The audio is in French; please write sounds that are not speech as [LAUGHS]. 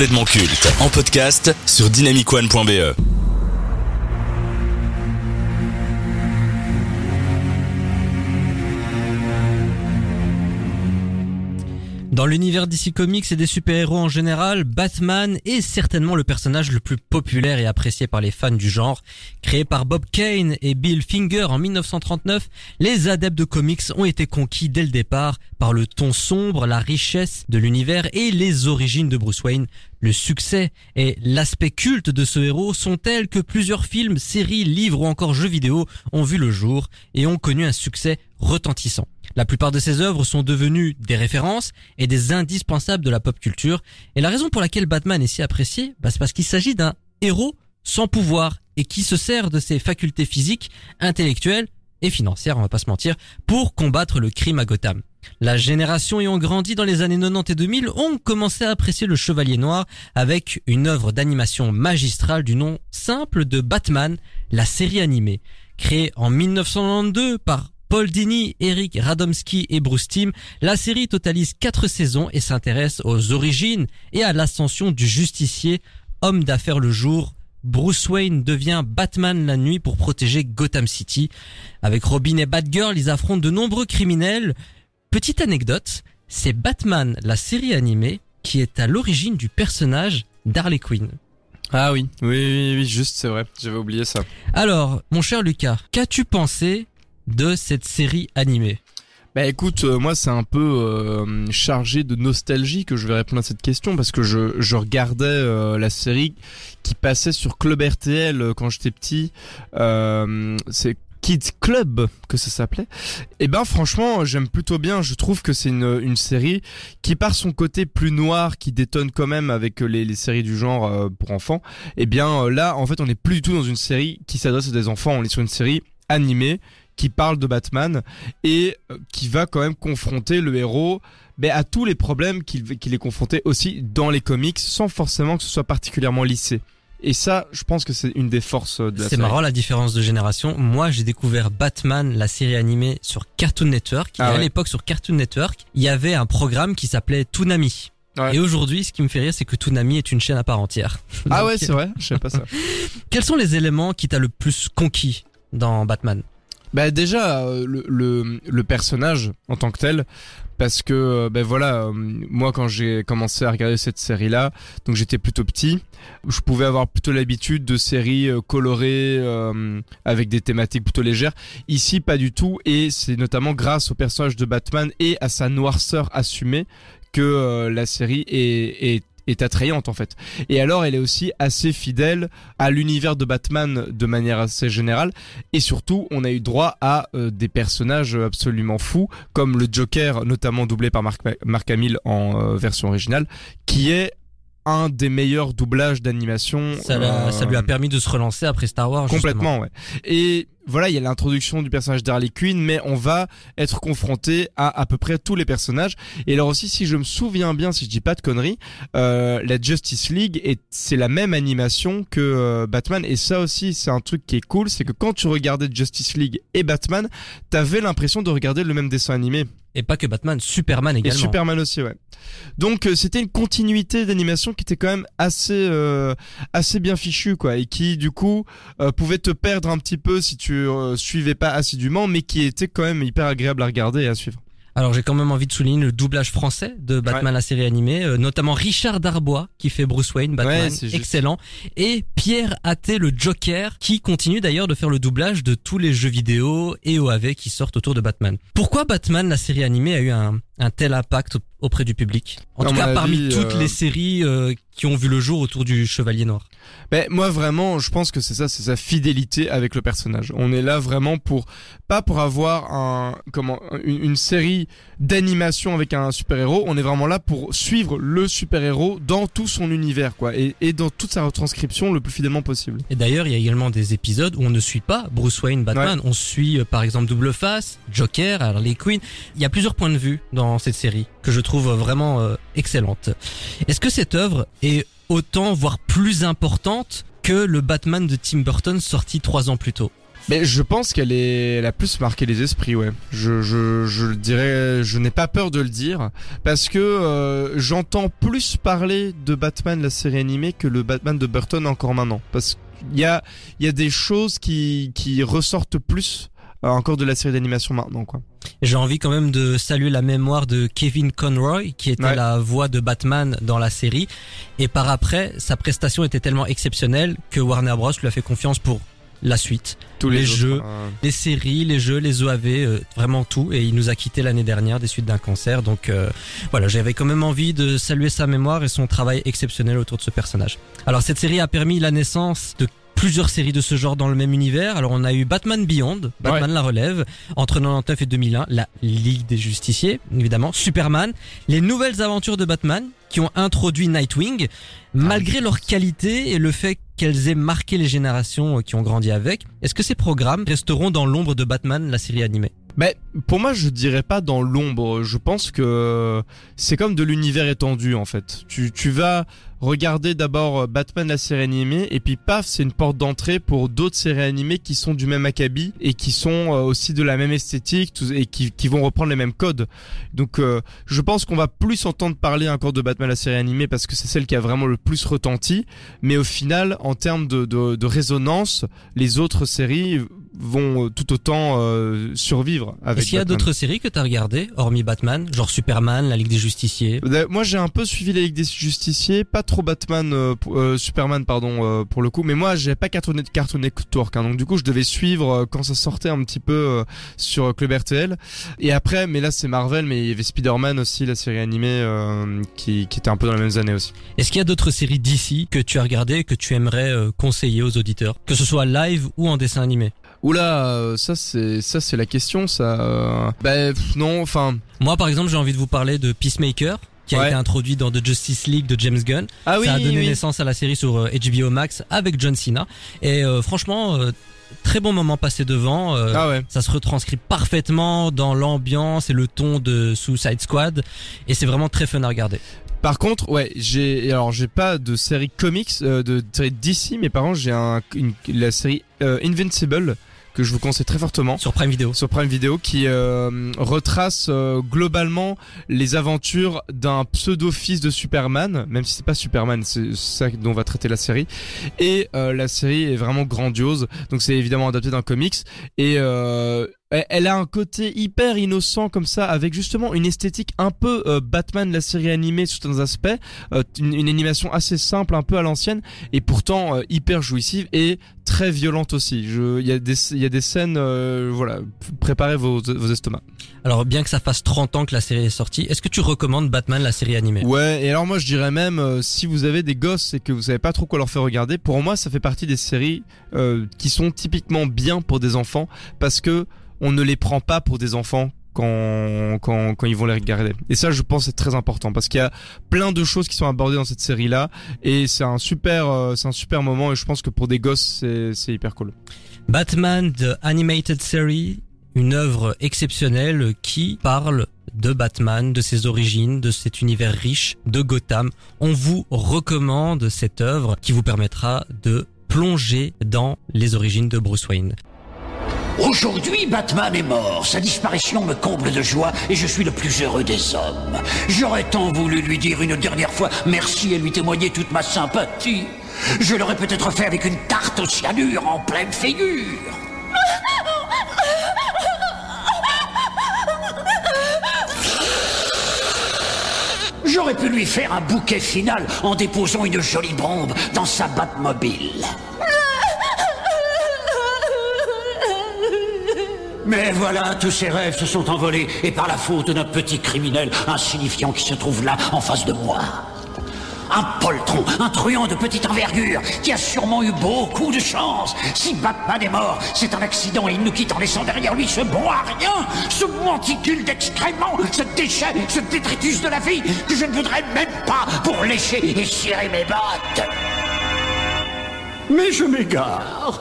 complètement culte en podcast sur dynamicone.be. Dans l'univers DC Comics et des super-héros en général, Batman est certainement le personnage le plus populaire et apprécié par les fans du genre. Créé par Bob Kane et Bill Finger en 1939, les adeptes de comics ont été conquis dès le départ par le ton sombre, la richesse de l'univers et les origines de Bruce Wayne. Le succès et l'aspect culte de ce héros sont tels que plusieurs films, séries, livres ou encore jeux vidéo ont vu le jour et ont connu un succès retentissant. La plupart de ses œuvres sont devenues des références et des indispensables de la pop culture. Et la raison pour laquelle Batman est si apprécié, bah, c'est parce qu'il s'agit d'un héros sans pouvoir et qui se sert de ses facultés physiques, intellectuelles et financières, on va pas se mentir, pour combattre le crime à Gotham. La génération ayant grandi dans les années 90 et 2000 ont commencé à apprécier le Chevalier Noir avec une œuvre d'animation magistrale du nom simple de Batman, la série animée. Créée en 1992 par Paul Dini, Eric Radomski et Bruce Timm, la série totalise quatre saisons et s'intéresse aux origines et à l'ascension du justicier, homme d'affaires le jour. Bruce Wayne devient Batman la nuit pour protéger Gotham City. Avec Robin et Batgirl, ils affrontent de nombreux criminels. Petite anecdote, c'est Batman, la série animée, qui est à l'origine du personnage d'Harley Quinn. Ah oui, oui, oui, oui, juste, c'est vrai, j'avais oublié ça. Alors, mon cher Lucas, qu'as-tu pensé de cette série animée? Bah écoute, euh, moi c'est un peu euh, chargé de nostalgie que je vais répondre à cette question parce que je, je regardais euh, la série qui passait sur Club RTL quand j'étais petit. C'est Kids Club que ça s'appelait. Et ben franchement, j'aime plutôt bien. Je trouve que c'est une, série qui par son côté plus noir, qui détonne quand même avec les, séries du genre euh, pour enfants. Et bien euh, là, en fait, on n'est plus du tout dans une série qui s'adresse à des enfants. On est sur une série animée qui parle de Batman et euh, qui va quand même confronter le héros ben, à tous les problèmes qu'il est confronté aussi dans les comics sans forcément que ce soit particulièrement lissé. Et ça, je pense que c'est une des forces de la C'est marrant la différence de génération. Moi, j'ai découvert Batman, la série animée sur Cartoon Network. Ah et à l'époque, sur Cartoon Network, il y avait un programme qui s'appelait Toonami. Ouais. Et aujourd'hui, ce qui me fait rire, c'est que Toonami est une chaîne à part entière. Ah Donc, ouais, c'est vrai, je sais pas ça. [LAUGHS] Quels sont les éléments qui t'a le plus conquis dans Batman? Bah déjà euh, le, le, le personnage en tant que tel parce que ben voilà euh, moi quand j'ai commencé à regarder cette série là donc j'étais plutôt petit je pouvais avoir plutôt l'habitude de séries colorées euh, avec des thématiques plutôt légères. Ici pas du tout et c'est notamment grâce au personnage de Batman et à sa noirceur assumée que la série est, est est attrayante en fait. Et alors elle est aussi assez fidèle à l'univers de Batman de manière assez générale et surtout, on a eu droit à euh, des personnages absolument fous, comme le Joker, notamment doublé par Mark, Mark Hamill en euh, version originale, qui est un des meilleurs doublages d'animation. ça, euh, lui a permis de se relancer après Star Wars. justement. Complètement, ouais. Et voilà, il y a l'introduction du personnage d'Harley Quinn, mais on va être confronté à à peu près tous les personnages. Et alors aussi, si je me souviens bien, si je dis pas de conneries, euh, la Justice League, est- c'est la même animation que euh, Batman. Et ça aussi, c'est un truc qui est cool, c'est que quand tu regardais Justice League et Batman, t'avais l'impression de regarder le même dessin animé. Et pas que Batman, Superman Et également. Superman aussi, ouais. Donc euh, c'était une continuité d'animation qui était quand même assez euh, assez bien fichue quoi et qui du coup euh, pouvait te perdre un petit peu si tu euh, suivais pas assidûment mais qui était quand même hyper agréable à regarder et à suivre. Alors j'ai quand même envie de souligner le doublage français de Batman la série animée, euh, notamment Richard Darbois qui fait Bruce Wayne, Batman, Ouais, excellent, et Pierre Atté le Joker qui continue d'ailleurs de faire le doublage de tous les jeux vidéo et OAV qui sortent autour de Batman. Pourquoi Batman la série animée a eu un, un tel impact auprès du public En tout cas parmi avis, toutes euh, les séries euh, qui ont vu le jour autour du Chevalier Noir. Ben moi vraiment, je pense que c'est ça, c'est sa fidélité avec le personnage. On est là vraiment pour pas pour avoir un comment une, une série d'animation avec un super-héros, on est vraiment là pour suivre le super-héros dans tout son univers quoi et, et dans toute sa retranscription le plus fidèlement possible. Et d'ailleurs, il y a également des épisodes où on ne suit pas Bruce Wayne, Batman. On suit euh, par exemple Double Face, Joker, Harley Quinn. Il y a plusieurs points de vue dans cette série que je trouve vraiment euh, excellente. Est-ce que cette œuvre est autant, voire plus importante que le Batman de Tim Burton sorti trois ans plus tôt? Mais je pense qu'elle est, elle a plus marqué les esprits, ouais. Je, je, je le dirais, je n'ai pas peur de le dire parce que euh, j'entends plus parler de Batman la série animée que le Batman de Burton encore maintenant. Parce qu'il y a, il y a des choses qui, qui ressortent plus euh, encore de la série d'animation maintenant, quoi. J'ai envie quand même de saluer la mémoire de Kevin Conroy, qui était Ouais. la voix de Batman dans la série. Et par après, sa prestation était tellement exceptionnelle que Warner Bros. lui a fait confiance pour la suite. Tous Les jeux. euh, Les séries, les jeux, les OAV, euh, vraiment tout. Et il nous a quitté l'année dernière des suites d'un cancer. Donc euh, voilà, j'avais quand même envie de saluer sa mémoire et son travail exceptionnel autour de ce personnage. Alors cette série a permis la naissance de plusieurs séries de ce genre dans le même univers. Alors on a eu Batman Beyond, Batman la relève, entre 99 et 2001, la Ligue des Justiciers, évidemment, Superman, les nouvelles aventures de Batman qui ont introduit Nightwing, malgré leur qualité et le fait qu'elles aient marqué les générations euh, qui ont grandi avec. Est-ce que ces programmes resteront dans l'ombre de Batman, la série animée? Mais pour moi, je dirais pas dans l'ombre. Je pense que c'est comme de l'univers étendu en fait. Tu, tu vas regarder d'abord euh, Batman la série animée et puis paf, c'est une porte d'entrée pour d'autres séries animées qui sont du même acabit et qui sont euh, aussi de la même esthétique et qui, qui vont reprendre les mêmes codes. Donc euh, je pense qu'on va plus entendre parler encore de Batman la série animée parce que c'est celle qui a vraiment le plus retenti. Mais au final, en termes de, de résonance, les autres séries vont euh, tout autant euh, survivre avec Est-ce qu'il y a d'autres séries que t'as regardées, hormis Batman, genre Superman, la Ligue des Justiciers? Euh, Moi j'ai un peu suivi la Ligue des Justiciers, pas trop Batman, euh, euh, Superman pardon euh, pour le coup, mais moi j'ai pas Cartoon, Cartoon Network, hein, donc du coup je devais suivre quand ça sortait un petit peu sur Club RTL. Et après, mais là c'est Marvel, mais il y avait Spider-Man aussi, la série animée euh, qui, qui était un peu dans les mêmes années aussi. Est-ce qu'il y a d'autres séries d'ici que tu as regardées que tu aimerais conseiller aux auditeurs, que ce soit live ou en dessin animé? Oula, euh, ça c'est ça c'est la question, ça. euh, Bah pff, non, enfin. Moi, par exemple, j'ai envie de vous parler de Peacemaker, qui a Ouais. été introduit dans The Justice League de James Gunn. Ah oui, Ça a donné oui. naissance à la série sur euh, HBO Max avec John Cena. Et euh, franchement, euh, très bon moment passé devant. euh, Ah ouais. Ça se retranscrit parfaitement dans l'ambiance et le ton de Suicide Squad. Et c'est vraiment très fun à regarder. Par contre, ouais, j'ai alors j'ai pas de série comics euh, de série DC, mais par contre j'ai un une, la série euh, Invincible que je vous conseille très fortement Sur Prime Video. sur Prime Video qui euh, retrace euh, globalement les aventures d'un pseudo-fils de Superman, même si c'est pas Superman, c'est ça dont va traiter la série. Et euh, la série est vraiment grandiose, donc c'est évidemment adapté d'un comics et euh, elle- a un côté hyper innocent comme ça, avec justement une esthétique un peu euh, Batman la série animée sur certains aspects, euh, une, une animation assez simple, un peu à l'ancienne, et pourtant euh, hyper jouissive et très violente aussi. Il y a des, y a des scènes, voilà, préparez vos, vos estomacs. Alors, bien que ça fasse 30 ans que la série est sortie, est-ce que tu recommandes Batman, la série animée? Ouais, et alors moi je dirais même, si vous avez des gosses et que vous savez pas trop quoi leur faire regarder, pour moi ça fait partie des séries qui sont typiquement bien pour des enfants, parce que on ne les prend pas pour des enfants quand, quand, quand ils vont les regarder. Et ça, je pense, c'est très important parce qu'il y a plein de choses qui sont abordées dans cette série-là et c'est un super, euh, c'est un super moment et je pense que pour des gosses, c'est, c'est hyper cool. Batman The Animated Series, une œuvre exceptionnelle qui parle de Batman, de ses origines, de cet univers riche de Gotham. On vous recommande cette œuvre qui vous permettra de plonger dans les origines de Bruce Wayne. Aujourd'hui, Batman est mort. Sa disparition me comble de joie et je suis le plus heureux des hommes. J'aurais tant voulu lui dire une dernière fois merci et lui témoigner toute ma sympathie. Je l'aurais peut-être fait avec une tarte au cyanure en pleine figure. J'aurais pu lui faire un bouquet final en déposant une jolie bombe dans sa Batmobile. Mais voilà, tous ces rêves se sont envolés et par la faute d'un petit criminel insignifiant qui se trouve là en face de moi. Un poltron, un truand de petite envergure qui a sûrement eu beaucoup de chance. Si Batman est mort, c'est un accident et il nous quitte en laissant derrière lui ce bon à rien, ce monticule d'excréments, ce déchet, ce détritus de la vie que je ne voudrais même pas pour lécher et cirer mes bottes. Mais je m'égare.